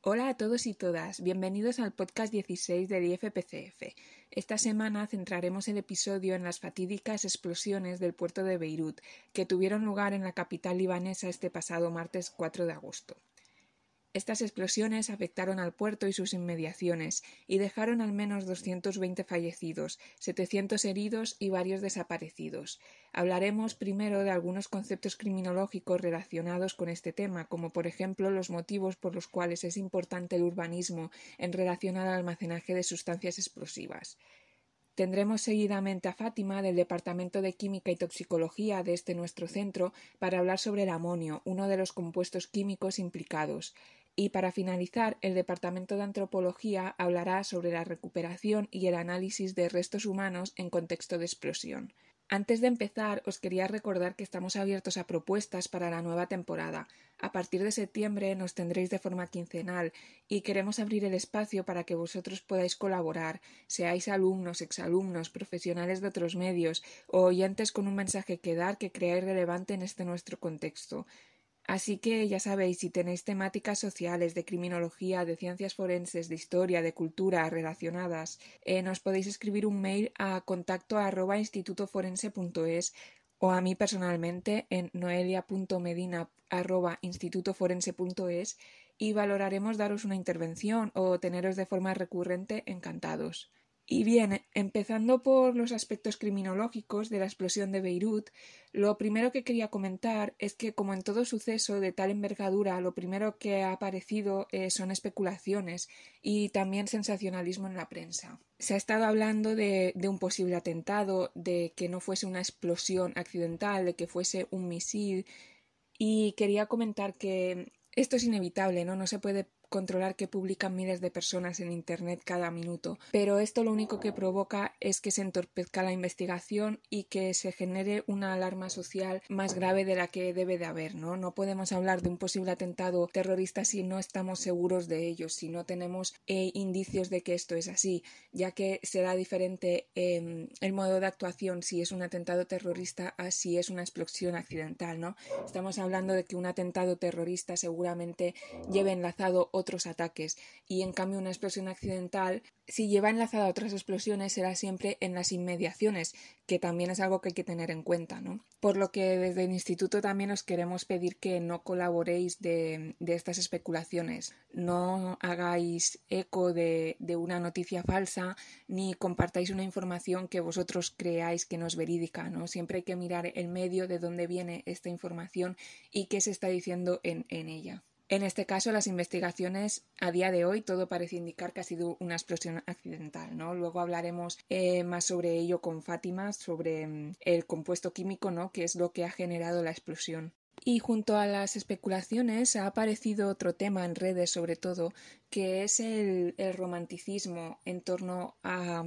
Hola a todos y todas, bienvenidos al podcast 16 del IFPCF. Esta semana centraremos el episodio en las fatídicas explosiones del puerto de Beirut, que tuvieron lugar en la capital libanesa este pasado martes 4 de agosto. Estas explosiones afectaron al puerto y sus inmediaciones y dejaron al menos 220 fallecidos, 700 heridos y varios desaparecidos. Hablaremos primero de algunos conceptos criminológicos relacionados con este tema, como por ejemplo los motivos por los cuales es importante el urbanismo en relación al almacenaje de sustancias explosivas. Tendremos seguidamente a Fátima del Departamento de Química y Toxicología de este nuestro centro para hablar sobre el amonio, uno de los compuestos químicos implicados. Y para finalizar, el Departamento de Antropología hablará sobre la recuperación y el análisis de restos humanos en contexto de explosión. Antes de empezar, os quería recordar que estamos abiertos a propuestas para la nueva temporada. A partir de septiembre nos tendréis de forma quincenal y queremos abrir el espacio para que vosotros podáis colaborar, seáis alumnos, exalumnos, profesionales de otros medios o oyentes con un mensaje que dar que creáis relevante en este nuestro contexto. Así que ya sabéis, si tenéis temáticas sociales, de criminología, de ciencias forenses, de historia, de cultura relacionadas, eh, nos podéis escribir un mail a contacto arroba institutoforense.es o a mí personalmente en noelia.medina arroba institutoforense.es y valoraremos daros una intervención o teneros de forma recurrente encantados. Y bien, empezando por los aspectos criminológicos de la explosión de Beirut, lo primero que quería comentar es que, como en todo suceso de tal envergadura, lo primero que ha aparecido eh, son especulaciones y también sensacionalismo en la prensa. Se ha estado hablando de, de un posible atentado, de que no fuese una explosión accidental, de que fuese un misil, y quería comentar que esto es inevitable, ¿no? No se puede controlar que publican miles de personas en Internet cada minuto, pero esto lo único que provoca es que se entorpezca la investigación y que se genere una alarma social más grave de la que debe de haber, ¿no? No podemos hablar de un posible atentado terrorista si no estamos seguros de ello, si no tenemos eh, indicios de que esto es así, ya que será diferente eh, el modo de actuación si es un atentado terrorista a si es una explosión accidental, ¿no? Estamos hablando de que un atentado terrorista seguramente lleve enlazado otros ataques y en cambio una explosión accidental si lleva enlazada a otras explosiones será siempre en las inmediaciones que también es algo que hay que tener en cuenta ¿no? por lo que desde el instituto también os queremos pedir que no colaboréis de, estas especulaciones no hagáis eco de, una noticia falsa ni compartáis una información que vosotros creáis que no es verídica ¿no? siempre hay que mirar el medio de dónde viene esta información y qué se está diciendo en, en ella en este caso, las investigaciones a día de hoy todo parece indicar que ha sido una explosión accidental. ¿no? Luego hablaremos eh, más sobre ello con Fátima, sobre mm, el compuesto químico, ¿no? que es lo que ha generado la explosión. Y junto a las especulaciones ha aparecido otro tema en redes sobre todo, que es el, el romanticismo en torno a,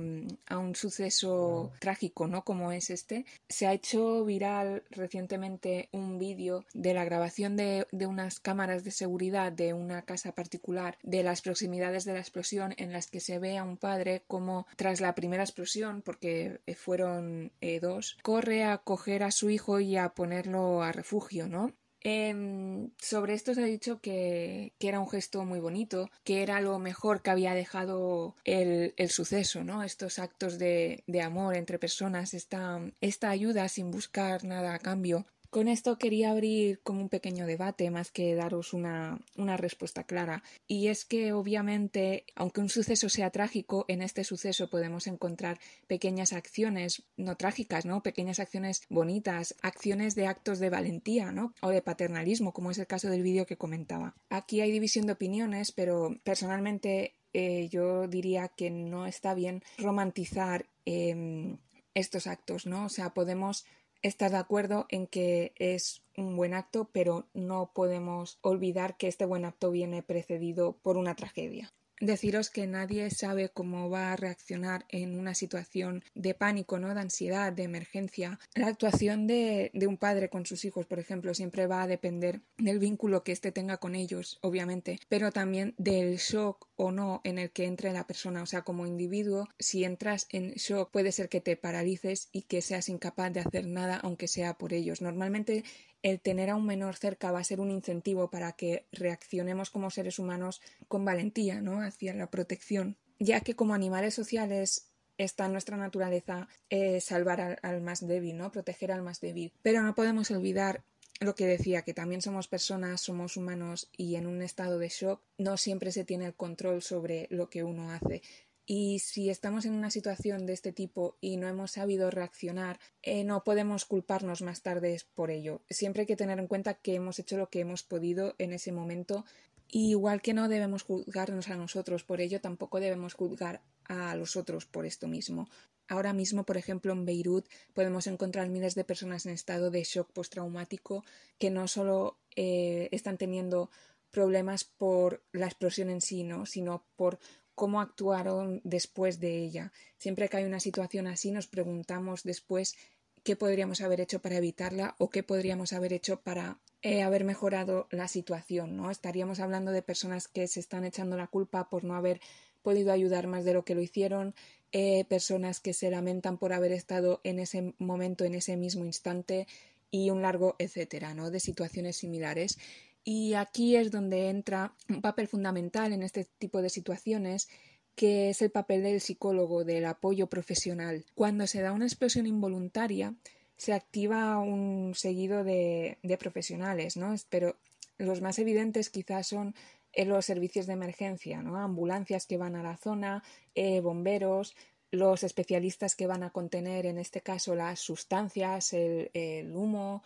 a, un suceso trágico, ¿no? Como es este. Se ha hecho viral recientemente un vídeo de la grabación de, de unas cámaras de seguridad de una casa particular de las proximidades de la explosión en las que se ve a un padre como tras la primera explosión, porque fueron eh, dos, corre a coger a su hijo y a ponerlo a refugio, ¿no? Eh, sobre esto se ha dicho que, que, era un gesto muy bonito, que era lo mejor que había dejado el, el suceso, ¿no? Estos actos de, de amor entre personas, esta, esta ayuda sin buscar nada a cambio. Con esto quería abrir como un pequeño debate más que daros una, una, respuesta clara. Y es que obviamente, aunque un suceso sea trágico, en este suceso podemos encontrar pequeñas acciones, no trágicas, ¿no? Pequeñas acciones bonitas, acciones de actos de valentía, ¿no? O de paternalismo, como es el caso del vídeo que comentaba. Aquí hay división de opiniones, pero personalmente eh, yo diría que no está bien romantizar eh, estos actos, ¿no? O sea, podemos estar de acuerdo en que es un buen acto, pero no podemos olvidar que este buen acto viene precedido por una tragedia. Deciros que nadie sabe cómo va a reaccionar en una situación de pánico, ¿no? de ansiedad, de emergencia. La actuación de, de un padre con sus hijos, por ejemplo, siempre va a depender del vínculo que éste tenga con ellos, obviamente, pero también del shock o no en el que entre la persona. O sea, como individuo, si entras en shock puede ser que te paralices y que seas incapaz de hacer nada aunque sea por ellos. Normalmente el tener a un menor cerca va a ser un incentivo para que reaccionemos como seres humanos con valentía, ¿no? hacia la protección, ya que como animales sociales está en nuestra naturaleza eh, salvar al, al, más débil, ¿no? proteger al más débil. Pero no podemos olvidar lo que decía, que también somos personas, somos humanos y en un estado de shock no siempre se tiene el control sobre lo que uno hace. Y si estamos en una situación de este tipo y no hemos sabido reaccionar, eh, no podemos culparnos más tarde por ello. Siempre hay que tener en cuenta que hemos hecho lo que hemos podido en ese momento. Y igual que no debemos juzgarnos a nosotros por ello, tampoco debemos juzgar a los otros por esto mismo. Ahora mismo, por ejemplo, en Beirut podemos encontrar miles de personas en estado de shock postraumático que no solo eh, están teniendo problemas por la explosión en sí, ¿no? sino por cómo actuaron después de ella. Siempre que hay una situación así nos preguntamos después qué podríamos haber hecho para evitarla o qué podríamos haber hecho para eh, haber mejorado la situación, ¿no? Estaríamos hablando de personas que se están echando la culpa por no haber podido ayudar más de lo que lo hicieron, eh, personas que se lamentan por haber estado en ese momento, en ese mismo instante y un largo etcétera, ¿no? De situaciones similares. Y aquí es donde entra un papel fundamental en este tipo de situaciones que es el papel del psicólogo, del apoyo profesional. Cuando se da una explosión involuntaria, se activa un seguido de, profesionales, ¿no? Pero los más evidentes quizás son eh, los servicios de emergencia, ¿no? Ambulancias que van a la zona, eh, bomberos, los especialistas que van a contener, en este caso, las sustancias, el humo,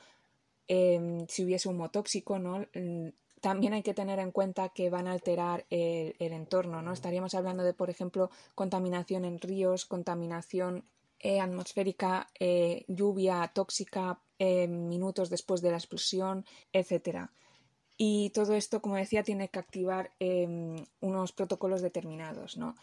Em, si hubiese humo tóxico, ¿no? Mm, también hay que tener en cuenta que van a alterar el, entorno, ¿no? Estaríamos hablando de, por ejemplo, contaminación en ríos, contaminación eh, atmosférica, eh, lluvia tóxica em, minutos después de la explosión, etcétera. Y todo esto, como decía, tiene que activar unos protocolos determinados, ¿no?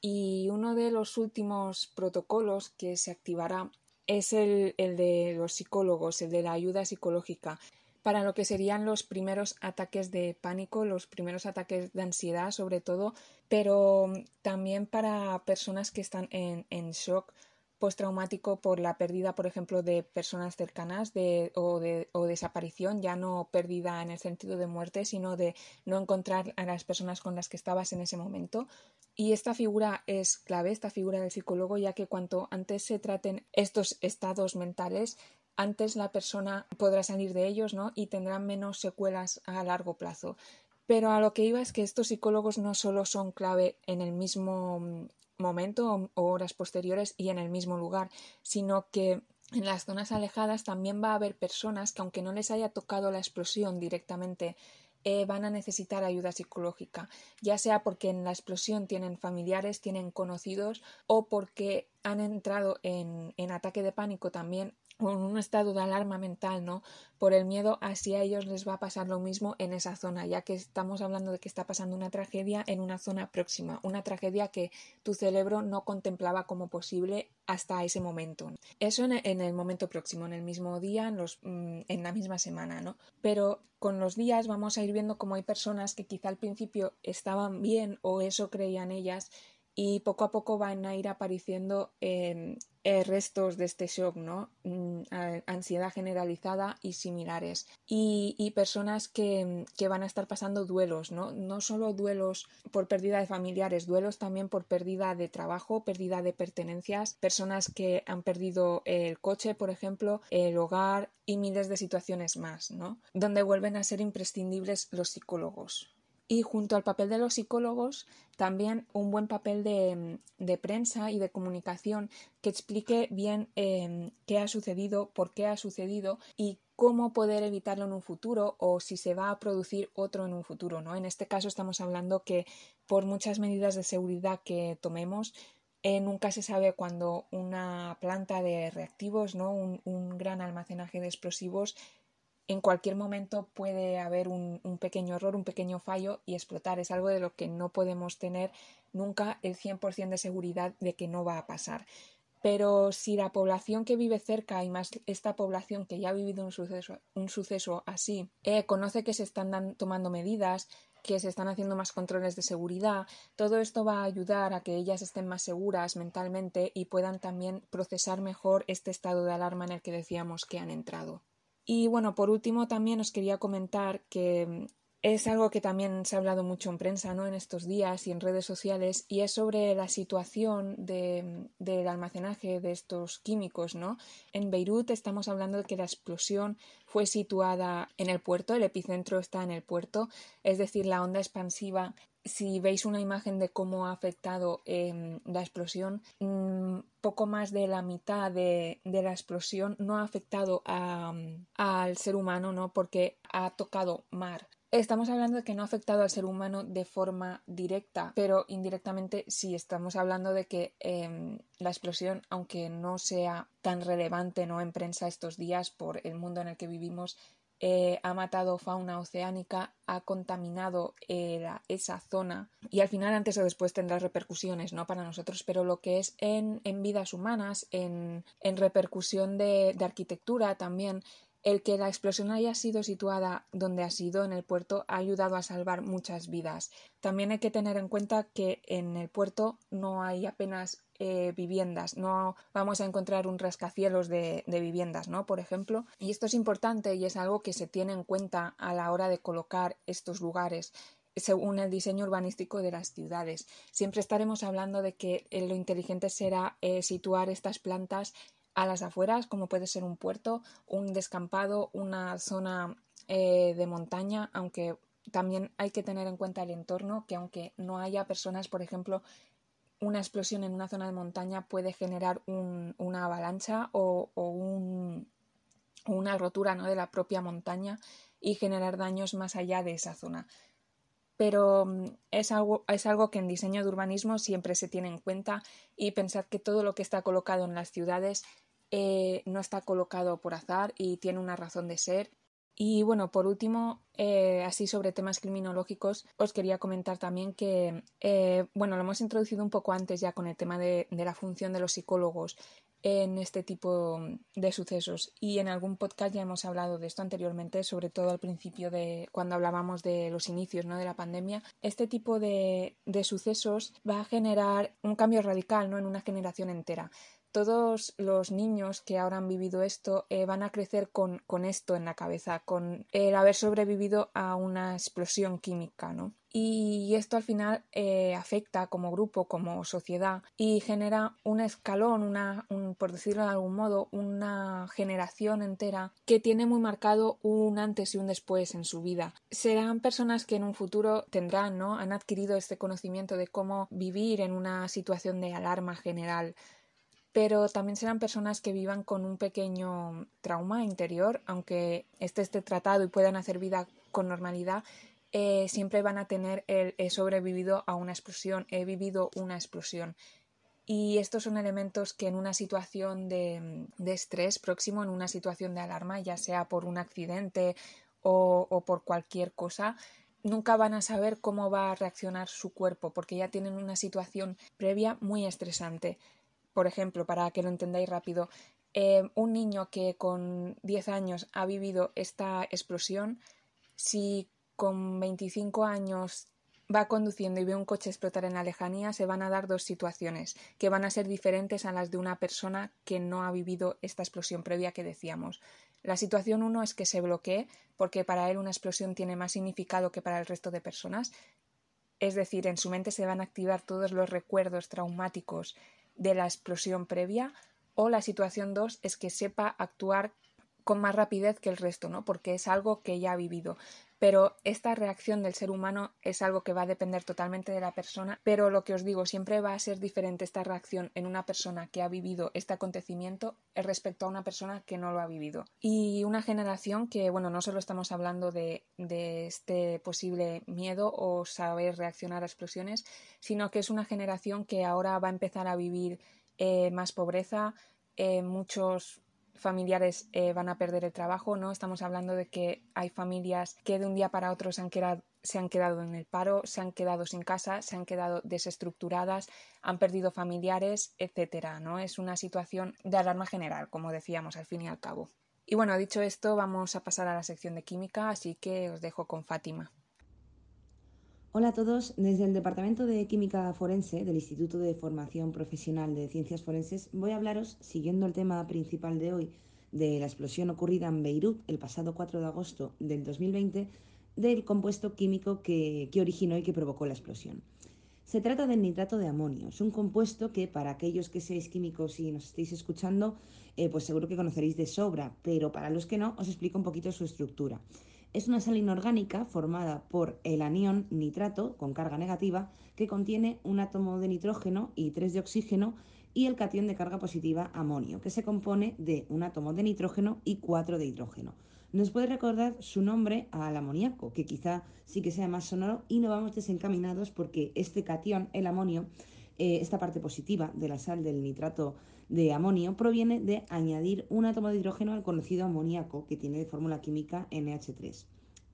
Y uno de los últimos protocolos que se activará es el, de los psicólogos, el de la ayuda psicológica, para lo que serían los primeros ataques de pánico, los primeros ataques de ansiedad sobre todo, pero también para personas que están en shock postraumático por la pérdida, por ejemplo, de personas cercanas de, o, de, o desaparición, ya no pérdida en el sentido de muerte, sino de no encontrar a las personas con las que estabas en ese momento. Y esta figura es clave, esta figura del psicólogo, ya que cuanto antes se traten estos estados mentales, antes la persona podrá salir de ellos ¿no? y tendrá menos secuelas a largo plazo. Pero a lo que iba es que estos psicólogos no solo son clave en el mismo momento o horas posteriores y en el mismo lugar, sino que en las zonas alejadas también va a haber personas que aunque no les haya tocado la explosión directamente eh, van a necesitar ayuda psicológica, ya sea porque en la explosión tienen familiares, tienen conocidos o porque han entrado en, en ataque de pánico también en un estado de alarma mental, ¿no? Por el miedo a si a ellos les va a pasar lo mismo en esa zona, ya que estamos hablando de que está pasando una tragedia en una zona próxima, una tragedia que tu cerebro no contemplaba como posible hasta ese momento. Eso en el momento próximo, en el mismo día, en, mm, en la misma semana, ¿no? Pero con los días vamos a ir viendo cómo hay personas que quizá al principio estaban bien o eso creían ellas y poco a poco van a ir apareciendo eh, eh, restos de este shock, ¿no? Mm, ansiedad generalizada y similares. Y, personas que, que, van a estar pasando duelos, ¿no? No solo duelos por pérdida de familiares, duelos también por pérdida de trabajo, pérdida de pertenencias, personas que han perdido el coche, por ejemplo, el hogar y miles de situaciones más, ¿no? Donde vuelven a ser imprescindibles los psicólogos y junto al papel de los psicólogos también un buen papel de, prensa y de comunicación que explique bien em, qué ha sucedido, por qué ha sucedido y cómo poder evitarlo en un futuro o si se va a producir otro en un futuro. ¿no? En este caso estamos hablando que por muchas medidas de seguridad que tomemos, eh, nunca se sabe cuando una planta de reactivos, ¿no? un, un gran almacenaje de explosivos en cualquier momento puede haber un, pequeño error, un pequeño fallo y explotar. Es algo de lo que no podemos tener nunca el 100% de seguridad de que no va a pasar. Pero si la población que vive cerca y más esta población que ya ha vivido un suceso, así eh, conoce que se están tomando medidas, que se están haciendo más controles de seguridad. Todo esto va a ayudar a que ellas estén más seguras mentalmente y puedan también procesar mejor este estado de alarma en el que decíamos que han entrado. Y bueno, por último también os quería comentar que es algo que también se ha hablado mucho en prensa ¿no? en estos días y en redes sociales y es sobre la situación de, del almacenaje de estos químicos. ¿no? En Beirut estamos hablando de que la explosión fue situada en el puerto, el epicentro está en el puerto, es decir, la onda expansiva si veis una imagen de cómo ha afectado em, la explosión, mm, poco más de la mitad de, la explosión no ha afectado al ser humano, ¿no? Porque ha tocado mar. Estamos hablando de que no ha afectado al ser humano de forma directa, pero indirectamente sí estamos hablando de que em, la explosión, aunque no sea tan relevante ¿no? en prensa estos días por el mundo en el que vivimos, eh, ha matado fauna oceánica, ha contaminado eh, esa zona y al final antes o después tendrá repercusiones ¿no? para nosotros, pero lo que es en, vidas humanas, en, repercusión de arquitectura también, el que la explosión haya sido situada donde ha sido, en el puerto, ha ayudado a salvar muchas vidas. También hay que tener en cuenta que en el puerto no hay apenas eh, viviendas, no vamos a encontrar un rascacielos de, viviendas, ¿no? Por ejemplo, y esto es importante y es algo que se tiene en cuenta a la hora de colocar estos lugares según el diseño urbanístico de las ciudades. Siempre estaremos hablando de que eh, lo inteligente será eh, situar estas plantas a las afueras, como puede ser un puerto, un descampado, una zona de montaña, aunque también hay que tener en cuenta el entorno, que aunque no haya personas, por ejemplo, una explosión en una zona de montaña puede generar una avalancha o, una rotura ¿no? de la propia montaña y generar daños más allá de esa zona pero mm, es algo, que en diseño de urbanismo siempre se tiene en cuenta y pensar que todo lo que está colocado en las ciudades eh, no está colocado por azar y tiene una razón de ser. Y bueno, por último, eh, así sobre temas criminológicos, os quería comentar también que, eh, bueno, lo hemos introducido un poco antes ya con el tema de, de la función de los psicólogos en este tipo de sucesos y en algún podcast ya hemos hablado de esto anteriormente, sobre todo al principio de cuando hablábamos de los inicios ¿no? de la pandemia. Este tipo de, de sucesos va a generar un cambio radical ¿no? en una generación entera todos los niños que ahora han vivido esto eh, van a crecer con, con, esto en la cabeza, con el haber sobrevivido a una explosión química, ¿no? Y esto al final eh, afecta como grupo, como sociedad y genera un escalón, una, por decirlo de algún modo, una generación entera que tiene muy marcado un antes y un después en su vida. Serán personas que en un futuro tendrán, ¿no? Han adquirido este conocimiento de cómo vivir en una situación de alarma general pero también serán personas que vivan con un pequeño trauma interior, aunque este esté tratado y puedan hacer vida con normalidad, eh, siempre van a tener el he sobrevivido a una explosión, he vivido una explosión. Y estos son elementos que en una situación de, estrés próximo, en una situación de alarma, ya sea por un accidente o por cualquier cosa, nunca van a saber cómo va a reaccionar su cuerpo, porque ya tienen una situación previa muy estresante. Por ejemplo, para que lo entendáis rápido, eh, un niño que con 10 años ha vivido esta explosión, si con 25 años va conduciendo y ve un coche explotar en la lejanía, se van a dar dos situaciones que van a ser diferentes a las de una persona que no ha vivido esta explosión previa que decíamos. La situación uno es que se bloquee, porque para él una explosión tiene más significado que para el resto de personas. Es decir, en su mente se van a activar todos los recuerdos traumáticos de la explosión previa o la situación 2 es que sepa actuar con más rapidez que el resto, ¿no? Porque es algo que ya ha vivido pero esta reacción del ser humano es algo que va a depender totalmente de la persona, pero lo que os digo, siempre va a ser diferente esta reacción en una persona que ha vivido este acontecimiento respecto a una persona que no lo ha vivido. Y una generación que, bueno, no solo estamos hablando de, este posible miedo o saber reaccionar a explosiones, sino que es una generación que ahora va a empezar a vivir eh, más pobreza, eh, muchos familiares eh, van a perder el trabajo, ¿no? Estamos hablando de que hay familias que de un día para otro se han, quedado, se han quedado en el paro, se han quedado sin casa, se han quedado desestructuradas, han perdido familiares, etcétera, ¿no? Es una situación de alarma general, como decíamos al fin y al cabo. Y bueno, dicho esto, vamos a pasar a la sección de química, así que os dejo con Fátima. Hola a todos, desde el Departamento de Química Forense del Instituto de Formación Profesional de Ciencias Forenses voy a hablaros, siguiendo el tema principal de hoy, de la explosión ocurrida en Beirut el pasado 4 de agosto del 2020, del compuesto químico que, originó y que provocó la explosión. Se trata del nitrato de amonio. Es un compuesto que para aquellos que seáis químicos y nos estéis escuchando, eh, pues seguro que conoceréis de sobra, pero para los que no, os explico un poquito su estructura. Es una sal inorgánica formada por el anión nitrato con carga negativa que contiene un átomo de nitrógeno y tres de oxígeno y el catión de carga positiva amonio, que se compone de un átomo de nitrógeno y cuatro de hidrógeno. Nos puede recordar su nombre al amoníaco, que quizá sí que sea más sonoro y no vamos desencaminados porque este catión, el amonio, eh, esta parte positiva de la sal del nitrato de amonio proviene de añadir un átomo de hidrógeno al conocido amoníaco que tiene de fórmula química NH3.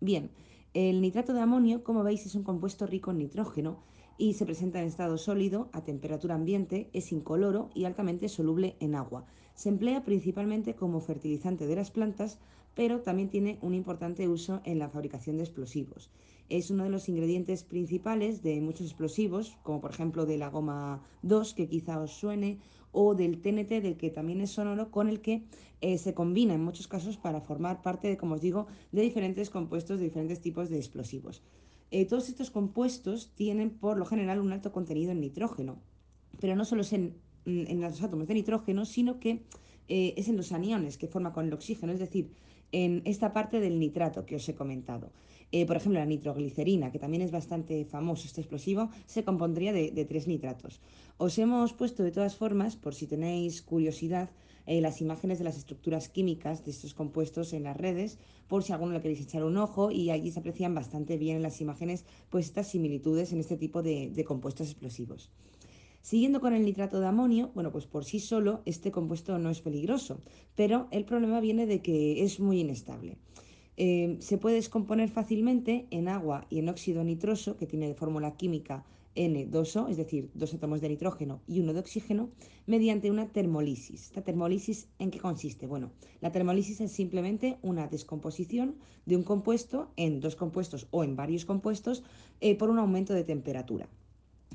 Bien, el nitrato de amonio, como veis, es un compuesto rico en nitrógeno y se presenta en estado sólido a temperatura ambiente, es incoloro y altamente soluble en agua. Se emplea principalmente como fertilizante de las plantas, pero también tiene un importante uso en la fabricación de explosivos. Es uno de los ingredientes principales de muchos explosivos, como por ejemplo de la goma 2, que quizá os suene, o del TNT, del que también es sonoro, con el que eh, se combina en muchos casos para formar parte, de, como os digo, de diferentes compuestos de diferentes tipos de explosivos. Eh, todos estos compuestos tienen por lo general un alto contenido en nitrógeno, pero no solo es en, los átomos de nitrógeno, sino que eh, es en los aniones que forma con el oxígeno, es decir, en esta parte del nitrato que os he comentado. Por ejemplo, la nitroglicerina, que también es bastante famoso este explosivo, se compondría de tres nitratos. Os hemos puesto de todas formas, por si tenéis curiosidad, eh, las imágenes de las estructuras químicas de estos compuestos en las redes, por si alguno le queréis echar un ojo y allí se aprecian bastante bien en las imágenes pues estas similitudes en este tipo de, compuestos explosivos. Siguiendo con el nitrato de amonio, bueno, pues por sí solo este compuesto no es peligroso, pero el problema viene de que es muy inestable. Eh, se puede descomponer fácilmente en agua y en óxido nitroso, que tiene de fórmula química N2O, es decir, dos átomos de nitrógeno y uno de oxígeno, mediante una termolisis. ¿Esta termolisis en qué consiste? Bueno, la termolisis es simplemente una descomposición de un compuesto en dos compuestos o en varios compuestos eh, por un aumento de temperatura.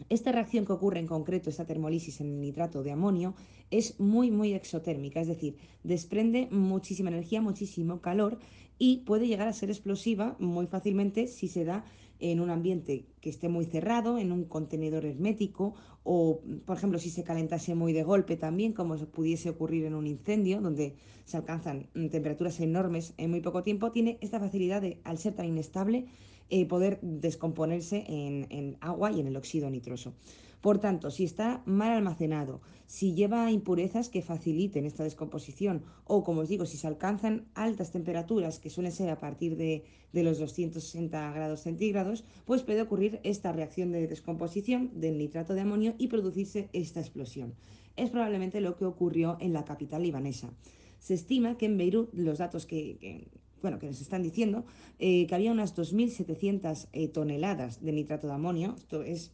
Esta reacción que ocurre en concreto, esta termolisis en el nitrato de amonio, es muy, muy exotérmica, es decir, desprende muchísima energía, muchísimo calor y puede llegar a ser explosiva muy fácilmente si se da en un ambiente que esté muy cerrado, en un contenedor hermético o, por ejemplo, si se calentase muy de golpe también, como pudiese ocurrir en un incendio, donde se alcanzan temperaturas enormes en muy poco tiempo, tiene esta facilidad de, al ser tan inestable, eh, poder descomponerse en agua y en el óxido nitroso. Por tanto, si está mal almacenado, si lleva impurezas que faciliten esta descomposición o, como os digo, si se alcanzan altas temperaturas, que suelen ser a partir de, los 260 grados centígrados, pues puede ocurrir esta reacción de descomposición del nitrato de amonio y producirse esta explosión. Es probablemente lo que ocurrió en la capital libanesa. Se estima que en Beirut, los datos que, bueno, que nos están diciendo, eh, que había unas 2.700 eh, toneladas de nitrato de amonio, esto es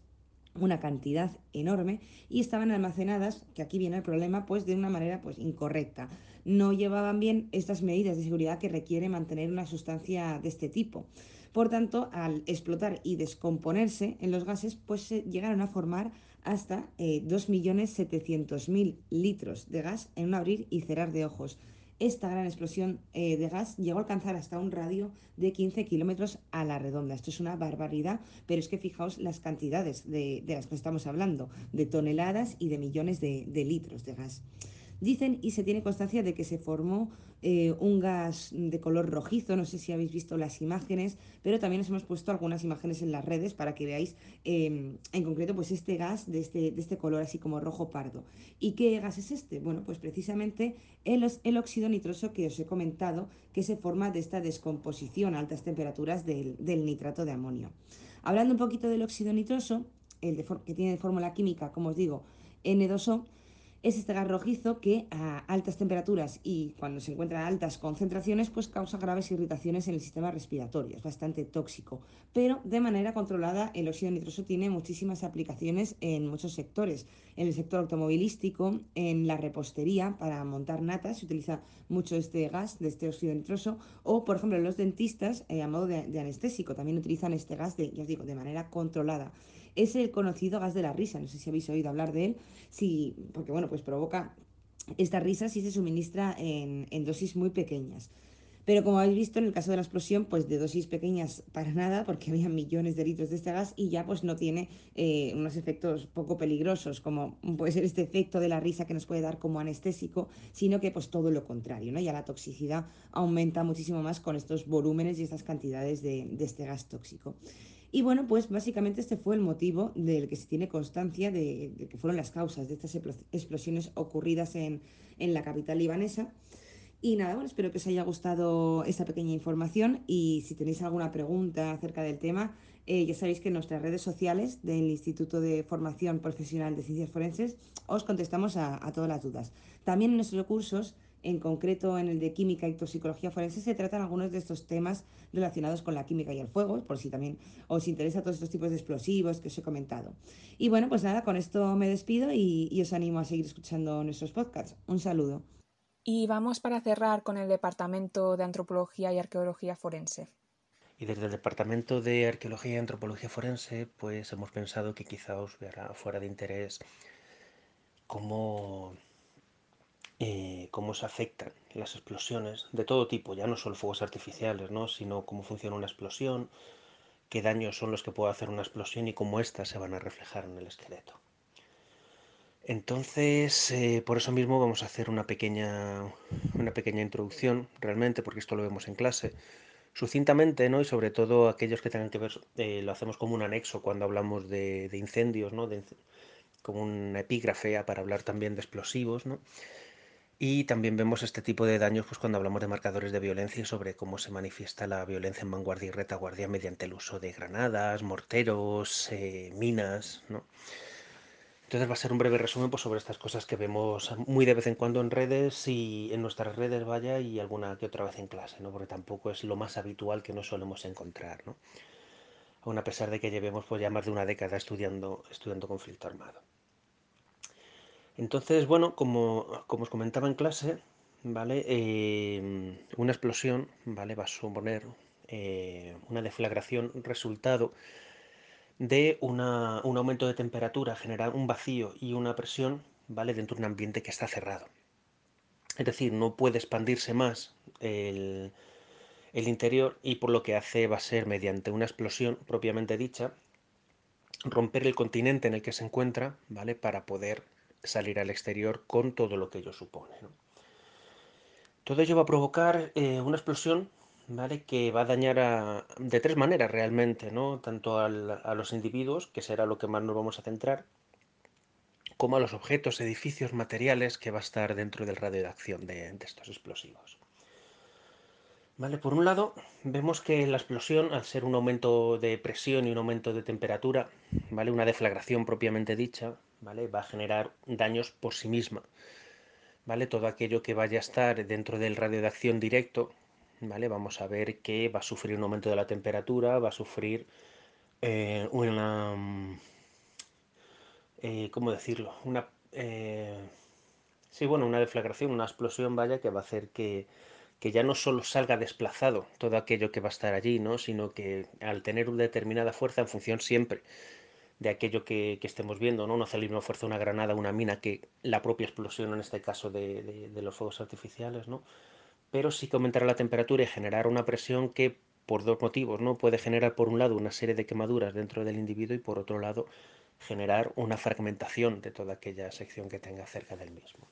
una cantidad enorme y estaban almacenadas, que aquí viene el problema, pues de una manera pues incorrecta. No llevaban bien estas medidas de seguridad que requiere mantener una sustancia de este tipo. Por tanto, al explotar y descomponerse en los gases, pues se llegaron a formar hasta eh, 2.700.000 litros de gas en un abrir y cerrar de ojos esta gran explosión eh, de gas llegó a alcanzar hasta un radio de 15 kilómetros a la redonda. Esto es una barbaridad, pero es que fijaos las cantidades de, las que estamos hablando, de toneladas y de millones de litros de gas. Dicen y se tiene constancia de que se formó eh, un gas de color rojizo, no sé si habéis visto las imágenes, pero también os hemos puesto algunas imágenes en las redes para que veáis em, en concreto pues este gas de este, de este color así como rojo pardo. ¿Y qué gas es este? Bueno, pues precisamente el, el óxido nitroso que os he comentado que se forma de esta descomposición a altas temperaturas del, del nitrato de amonio. Hablando un poquito del óxido nitroso, el de que tiene de fórmula química, como os digo, N2O, es este gas rojizo que a altas temperaturas y cuando se encuentra a altas concentraciones pues causa graves irritaciones en el sistema respiratorio, es bastante tóxico, pero de manera controlada el óxido nitroso tiene muchísimas aplicaciones en muchos sectores, en el sector automovilístico, en la repostería para montar natas se utiliza mucho este gas de este óxido nitroso o por ejemplo los dentistas eh, a modo de, anestésico también utilizan este gas os digo, de manera controlada es el conocido gas de la risa. No sé si habéis oído hablar de él, sí, porque bueno, pues provoca esta risa si se suministra en, dosis muy pequeñas. Pero como habéis visto en el caso de la explosión, pues de dosis pequeñas para nada, porque había millones de litros de este gas y ya pues no tiene eh, unos efectos poco peligrosos, como puede ser este efecto de la risa que nos puede dar como anestésico, sino que pues todo lo contrario, ¿no? Ya la toxicidad aumenta muchísimo más con estos volúmenes y estas cantidades de, de este gas tóxico. Y bueno, pues básicamente este fue el motivo del que se tiene constancia de, que fueron las causas de estas explosiones ocurridas en, en la capital libanesa. Y nada, bueno, espero que os haya gustado esta pequeña información y si tenéis alguna pregunta acerca del tema, eh, ya sabéis que en nuestras redes sociales del Instituto de Formación Profesional de Ciencias Forenses os contestamos a, a todas las dudas. También en nuestros cursos en concreto en el de química y toxicología forense, se tratan algunos de estos temas relacionados con la química y el fuego, por si también os interesa todos estos tipos de explosivos que os he comentado. Y bueno, pues nada, con esto me despido y, y os animo a seguir escuchando nuestros podcasts. Un saludo. Y vamos para cerrar con el Departamento de Antropología y Arqueología Forense. Y desde el Departamento de Arqueología y Antropología Forense, pues hemos pensado que quizá os fuera de interés cómo eh, cómo se afectan las explosiones de todo tipo, ya no solo fuegos artificiales, ¿no? sino cómo funciona una explosión, qué daños son los que puede hacer una explosión y cómo éstas se van a reflejar en el esqueleto. Entonces, eh, por eso mismo vamos a hacer una pequeña, una pequeña introducción, realmente, porque esto lo vemos en clase, sucintamente, ¿no? Y sobre todo aquellos que tengan que ver, eh, lo hacemos como un anexo cuando hablamos de, incendios, ¿no? Como una epígrafe para hablar también de explosivos, ¿no? Y también vemos este tipo de daños pues, cuando hablamos de marcadores de violencia y sobre cómo se manifiesta la violencia en vanguardia y retaguardia mediante el uso de granadas, morteros, eh, minas. ¿no? Entonces va a ser un breve resumen pues, sobre estas cosas que vemos muy de vez en cuando en redes y en nuestras redes, vaya, y alguna que otra vez en clase, ¿no? porque tampoco es lo más habitual que nos solemos encontrar. ¿no? Aún a pesar de que llevemos pues, ya más de una década estudiando, estudiando conflicto armado. Entonces, bueno, como, os comentaba en clase, ¿vale? Eh, una explosión, ¿vale? Va a suponer eh, una deflagración resultado de un aumento de temperatura, generar un vacío y una presión, ¿vale? Dentro de un ambiente que está cerrado. Es decir, no puede expandirse más el, el interior y por lo que hace va a ser mediante una explosión propiamente dicha, romper el continente en el que se encuentra, ¿vale? Para poder salir al exterior con todo lo que ello supone. Todo ello va a provocar eh, una explosión ¿vale? que va a dañar a, de tres maneras realmente, ¿no? tanto a los individuos, que será lo que más nos vamos a centrar, como a los objetos, edificios, materiales que va a estar dentro del radio de acción de, de estos explosivos. Vale, por un lado, vemos que la explosión, al ser un aumento de presión y un aumento de temperatura, ¿vale? una deflagración propiamente dicha, ¿vale? Va a generar daños por sí misma, ¿vale? Todo aquello que vaya a estar dentro del radio de acción directo, ¿vale? Vamos a ver que va a sufrir un aumento de la temperatura, va a sufrir eh, una... Eh, ¿Cómo decirlo? Una... Eh, sí, bueno, una deflagración, una explosión, vaya, que va a hacer que, que ya no solo salga desplazado todo aquello que va a estar allí, ¿no? Sino que al tener una determinada fuerza en función siempre de aquello que, estemos viendo, ¿no? No hace la misma fuerza una granada, una mina, que la propia explosión en este caso de, los fuegos artificiales, ¿no? Pero sí que aumentará la temperatura y generar una presión que por dos motivos, ¿no? Puede generar por un lado una serie de quemaduras dentro del individuo y por otro lado generar una fragmentación de toda aquella sección que tenga cerca del mismo.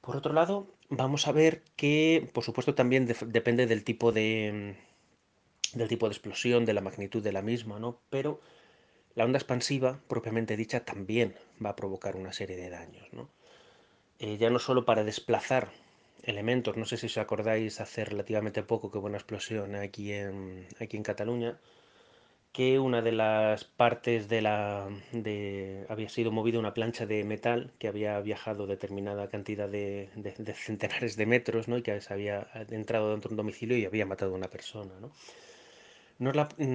Por otro lado, vamos a ver que, por supuesto, también de, depende del tipo de del tipo de explosión, de la magnitud de la misma, ¿no? Pero la onda expansiva, propiamente dicha, también va a provocar una serie de daños. ¿no? Eh, ya no solo para desplazar elementos, no sé si os acordáis hace relativamente poco que hubo una explosión aquí en, aquí en Cataluña, que una de las partes de la había sido movida una plancha de metal que había viajado determinada cantidad de, centenares de metros ¿no? y que se había entrado dentro de un domicilio y había matado a una persona. ¿no? No,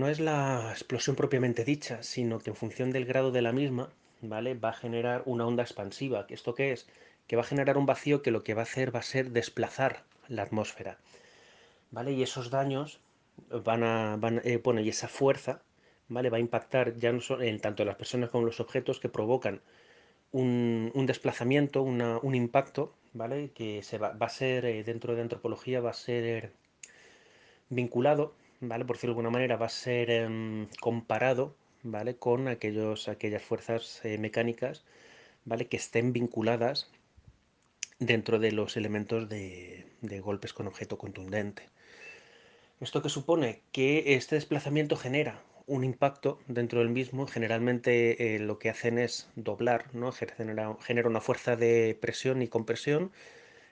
es la, explosión propiamente dicha, sino que en función del grado de la misma ¿vale? va a generar una onda expansiva. ¿Esto qué es? Que va a generar un vacío que lo que va a hacer va a ser desplazar la atmósfera. ¿Vale? Y esos daños van a, van, eh, y esa fuerza ¿vale? va a impactar ya no solo en tanto las personas como los objetos que provocan un, desplazamiento, un impacto, ¿vale? que se va, va a ser, eh, dentro de antropología, va a ser vinculado, ¿vale? por decirlo de alguna manera, va a ser em, comparado ¿vale? con aquellos, aquellas fuerzas eh, mecánicas ¿vale? que estén vinculadas dentro de los elementos de, golpes con objeto contundente. ¿Esto que supone? Que este desplazamiento genera un impacto dentro del mismo. Generalmente eh, lo que hacen es doblar, ¿no? Genera, genera, una fuerza de presión y compresión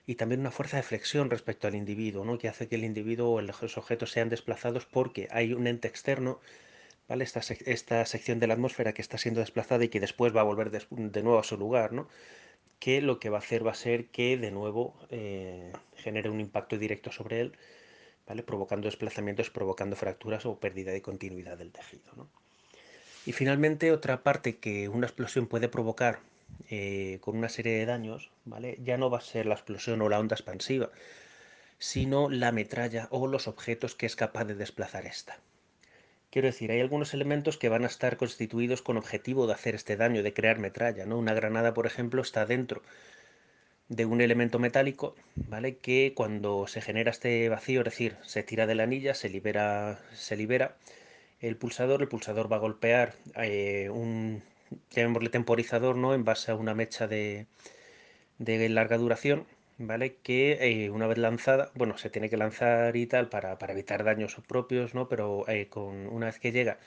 y también una fuerza de flexión respecto al individuo, ¿no? que hace que el individuo o los objetos sean desplazados porque hay un ente externo, ¿vale? Esta, esta sección de la atmósfera que está siendo desplazada y que después va a volver de, nuevo a su lugar, ¿no? que lo que va a hacer va a ser que de nuevo eh, genere un impacto directo sobre él provocando desplazamientos, provocando fracturas o pérdida de continuidad del tejido. Y finalmente, otra parte que una explosión puede provocar eh, con una serie de daños, ¿vale? ya no va a ser la explosión o la onda expansiva, sino la metralla o los objetos que es capaz de desplazar esta. Quiero decir, hay algunos elementos que van a estar constituidos con objetivo de hacer este daño, de crear metralla. ¿no? Una granada, por ejemplo, está dentro de un elemento metálico, ¿vale? Que cuando se genera este vacío, es decir, se tira de la anilla, se libera, se libera el pulsador, el pulsador va a golpear eh, un, llamémosle temporizador, ¿no? En base a una mecha de, de larga duración, ¿vale? Que eh, una vez lanzada, bueno, se tiene que lanzar y tal para, evitar daños propios, ¿no? Pero eh, con, una vez que llega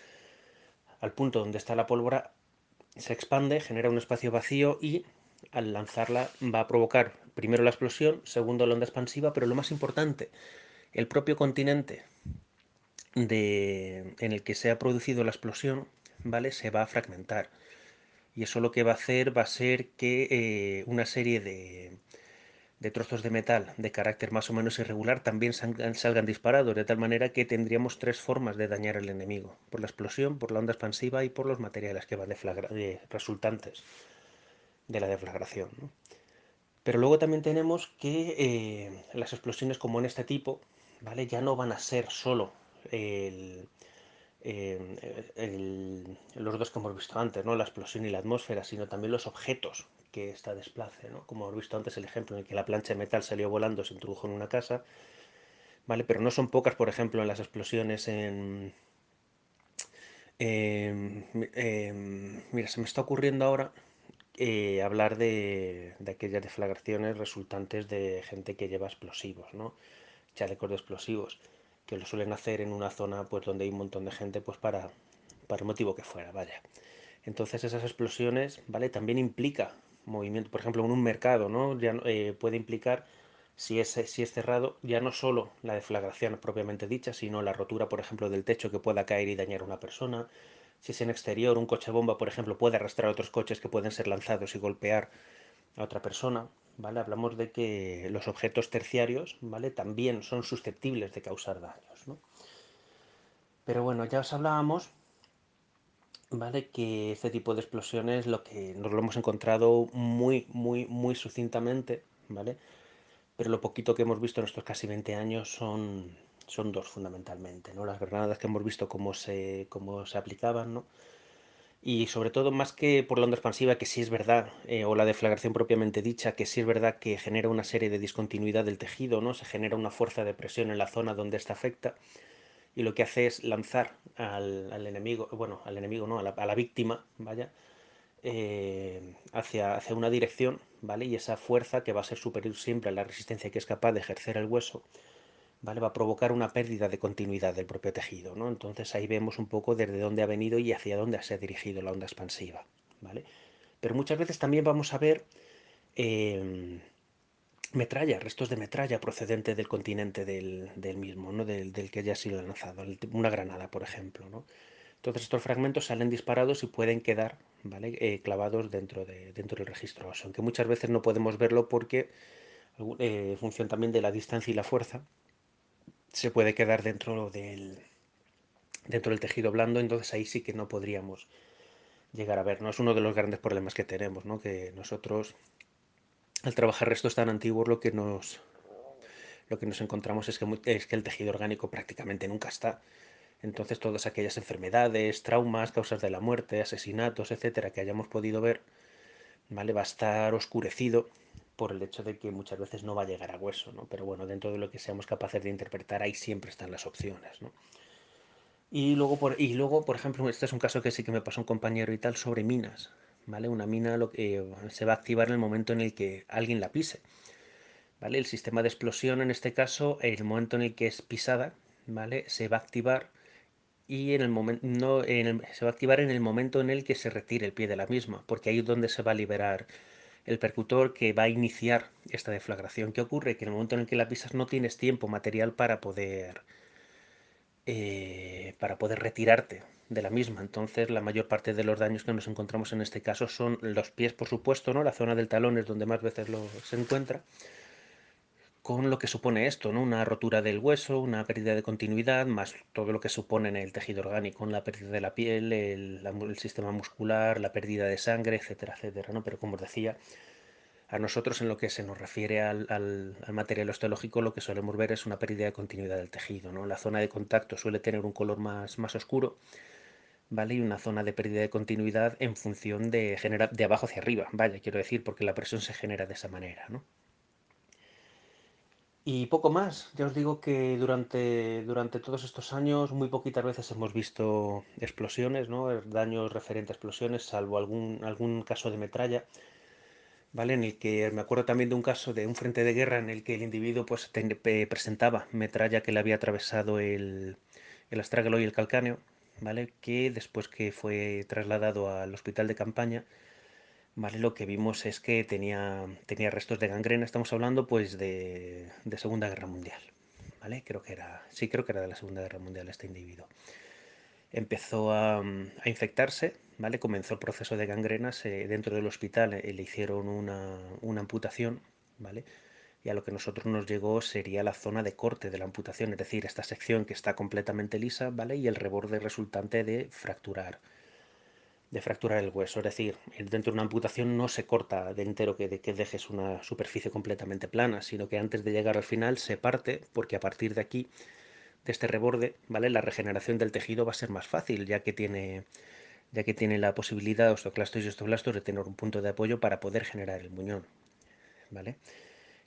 al punto donde está la pólvora, se expande, genera un espacio vacío y al lanzarla va a provocar primero la explosión, segundo la onda expansiva, pero lo más importante, el propio continente de, en el que se ha producido la explosión, ¿vale? Se va a fragmentar. Y eso lo que va a hacer va a ser que eh, una serie de, de, trozos de metal de carácter más o menos irregular también salgan, disparados, de tal manera que tendríamos tres formas de dañar al enemigo, por la explosión, por la onda expansiva y por los materiales que van de, de resultantes de la deflagración. Pero luego también tenemos que eh, las explosiones como en este tipo, ¿vale? Ya no van a ser solo eh, los dos que hemos visto antes, ¿no? La explosión y la atmósfera, sino también los objetos que esta desplace, ¿no? Como hemos visto antes el ejemplo en el que la plancha de metal salió volando, se introdujo en una casa, ¿vale? Pero no son pocas, por ejemplo, en las explosiones en... mira, se me está ocurriendo ahora eh, hablar de, aquellas deflagraciones resultantes de gente que lleva explosivos, ¿no? Chalecos de explosivos, que lo suelen hacer en una zona pues donde hay un montón de gente, pues para, para el motivo que fuera, vaya. Entonces esas explosiones, ¿vale? También implica movimiento, por ejemplo, en un mercado, ¿no? Ya eh, puede implicar, si es, si es cerrado, ya no solo la deflagración propiamente dicha, sino la rotura, por ejemplo, del techo que pueda caer y dañar a una persona, si es en exterior, un coche bomba, por ejemplo, puede arrastrar otros coches que pueden ser lanzados y golpear a otra persona, ¿vale? Hablamos de que los objetos terciarios, ¿vale? También son susceptibles de causar daños, ¿no? Pero bueno, ya os hablábamos, ¿vale? Que este tipo de explosiones lo que nos lo hemos encontrado muy, muy, muy sucintamente, ¿vale? Pero lo poquito que hemos visto en estos casi 20 años son son dos fundamentalmente, ¿no? Las granadas que hemos visto cómo se, cómo se aplicaban, ¿no? Y sobre todo, más que por la onda expansiva, que sí es verdad, eh, o la deflagración propiamente dicha, que sí es verdad que genera una serie de discontinuidad del tejido, ¿no? Se genera una fuerza de presión en la zona donde esta afecta, y lo que hace es lanzar al, enemigo, bueno, al enemigo no, a la, víctima, vaya, eh, hacia, hacia una dirección, ¿vale? Y esa fuerza que va a ser superior siempre a la resistencia que es capaz de ejercer el hueso, va a provocar una pérdida de continuidad del propio tejido. ¿no? Entonces ahí vemos un poco desde dónde ha venido y hacia dónde se ha dirigido la onda expansiva. ¿vale? Pero muchas veces también vamos a ver em, metralla, restos de metralla procedente del continente del, mismo, ¿no? del, que haya sido lanzado, una granada, por ejemplo. ¿no? Entonces estos fragmentos salen disparados y pueden quedar ¿vale? Eh, clavados dentro, de, dentro del registro óseo, aunque muchas veces no podemos verlo porque eh, en función también de la distancia y la fuerza se puede quedar dentro del, dentro del tejido blando, entonces ahí sí que no podríamos llegar a ver. No es uno de los grandes problemas que tenemos, ¿no? que nosotros al trabajar restos tan antiguos lo que nos lo que nos encontramos es que, es que el tejido orgánico prácticamente nunca está. Entonces todas aquellas enfermedades, traumas, causas de la muerte, asesinatos, etcétera, que hayamos podido ver, ¿vale? Va a estar oscurecido por el hecho de que muchas veces no va a llegar a hueso, ¿no? Pero bueno, dentro de lo que seamos capaces de interpretar, ahí siempre están las opciones, ¿no? Y luego, por, y luego, por ejemplo, este es un caso que sí que me pasó un compañero y tal sobre minas, ¿vale? Una mina lo que se va a activar en el momento en el que alguien la pise, ¿vale? El sistema de explosión, en este caso, en el momento en el que es pisada, ¿vale? Se va a activar y en el momento no se va a activar en el momento en el que se retire el pie de la misma, porque ahí es donde se va a liberar el percutor que va a iniciar esta deflagración. ¿Qué ocurre? Que en el momento en el que la pisas no tienes tiempo material para poder eh, para poder retirarte de la misma. Entonces, la mayor parte de los daños que nos encontramos en este caso son los pies, por supuesto, ¿no? La zona del talón es donde más veces lo, se encuentra con lo que supone esto, ¿no? Una rotura del hueso, una pérdida de continuidad, más todo lo que supone en el tejido orgánico, la pérdida de la piel, el, sistema muscular, la pérdida de sangre, etcétera, etcétera, ¿no? Pero como os decía, a nosotros en lo que se nos refiere al, al, material osteológico lo que solemos ver es una pérdida de continuidad del tejido, ¿no? La zona de contacto suele tener un color más, más oscuro, ¿vale? Y una zona de pérdida de continuidad en función de, de abajo hacia arriba, vaya, quiero decir, porque la presión se genera de esa manera, ¿no? Y poco más. Ya os digo que durante, durante todos estos años muy poquitas veces hemos visto explosiones, ¿no? daños referentes a explosiones, salvo algún, algún caso de metralla. ¿Vale? En el que me acuerdo también de un caso de un frente de guerra en el que el individuo pues, presentaba metralla que le había atravesado el, el astrágalo y el calcáneo, ¿vale? que después que fue trasladado al hospital de campaña, Vale, lo que vimos es que tenía, tenía restos de gangrena, estamos hablando pues de, de, Segunda Guerra Mundial, ¿vale? Creo que era, sí, creo que era de la Segunda Guerra Mundial este individuo. Empezó a, a infectarse, ¿vale? Comenzó el proceso de gangrenas dentro del hospital, eh, le hicieron una, una amputación, ¿vale? Y a lo que nosotros nos llegó sería la zona de corte de la amputación, es decir, esta sección que está completamente lisa, ¿vale? Y el reborde resultante de fracturar de fracturar el hueso. Es decir, dentro de una amputación no se corta de entero que, de, que dejes una superficie completamente plana, sino que antes de llegar al final se parte, porque a partir de aquí, de este reborde, ¿vale? La regeneración del tejido va a ser más fácil, ya que tiene, ya que tiene la posibilidad, osteoclastos y osteoblastos, de tener un punto de apoyo para poder generar el muñón. ¿Vale?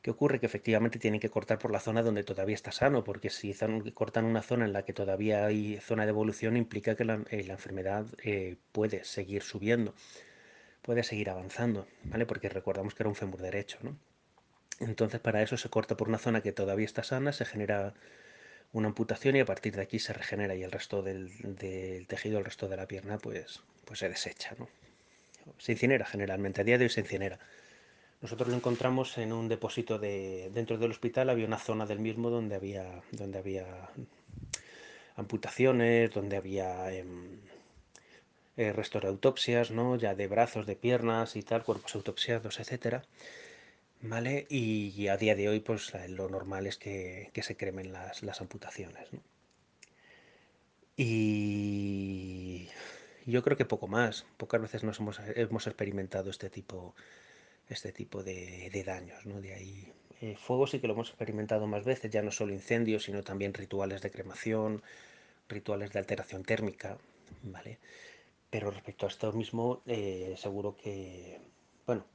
¿Qué ocurre? Que efectivamente tienen que cortar por la zona donde todavía está sano, porque si cortan una zona en la que todavía hay zona de evolución, implica que la, eh, enfermedad eh, puede seguir subiendo, puede seguir avanzando, ¿vale? Porque recordamos que era un fémur derecho, ¿no? Entonces, para eso se corta por una zona que todavía está sana, se genera una amputación y a partir de aquí se regenera y el resto del, tejido, el resto de la pierna, pues, pues se desecha, ¿no? Se incinera generalmente, a día de hoy se incinera. Nosotros lo encontramos en un depósito de dentro del hospital, había una zona del mismo donde había donde había amputaciones, donde había em, eh, restos de autopsias, ¿no? Ya de brazos, de piernas y tal, cuerpos autopsiados, etcétera. ¿Vale? Y, a día de hoy, pues lo normal es que, se cremen las, las amputaciones. Y yo creo que poco más. Pocas veces nos hemos, hemos experimentado este tipo este tipo de, daños. ¿no? De ahí, eh, fuego sí que lo hemos experimentado más veces, ya no solo incendios, sino también rituales de cremación, rituales de alteración térmica, ¿vale? Pero respecto a esto mismo, eh, seguro que, bueno,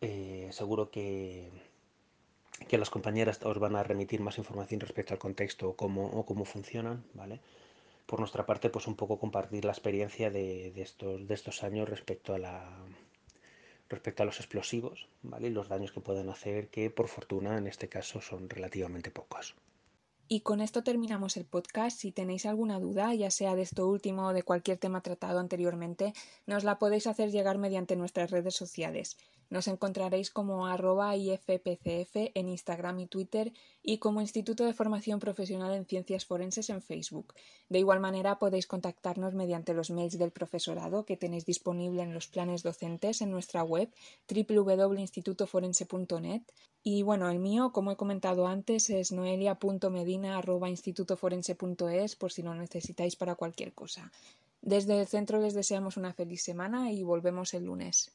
eh, seguro que, que las compañeras os van a remitir más información respecto al contexto o cómo, cómo funcionan, ¿vale? Por nuestra parte, pues un poco compartir la experiencia de, de estos, de estos años respecto a la, respecto a los explosivos, ¿vale? Los daños que pueden hacer, que por fortuna en este caso son relativamente pocos. Y con esto terminamos el podcast. Si tenéis alguna duda, ya sea de esto último o de cualquier tema tratado anteriormente, nos la podéis hacer llegar mediante nuestras redes sociales. Nos encontraréis como arroba IFPCF en Instagram y Twitter y como Instituto de Formación Profesional en Ciencias Forenses en Facebook. De igual manera podéis contactarnos mediante los mails del profesorado que tenéis disponible en los planes docentes en nuestra web www.institutoforense.net y bueno, el mío, como he comentado antes, es noelia.medina.institutoforense.es por si lo necesitáis para cualquier cosa. Desde el centro les deseamos una feliz semana y volvemos el lunes.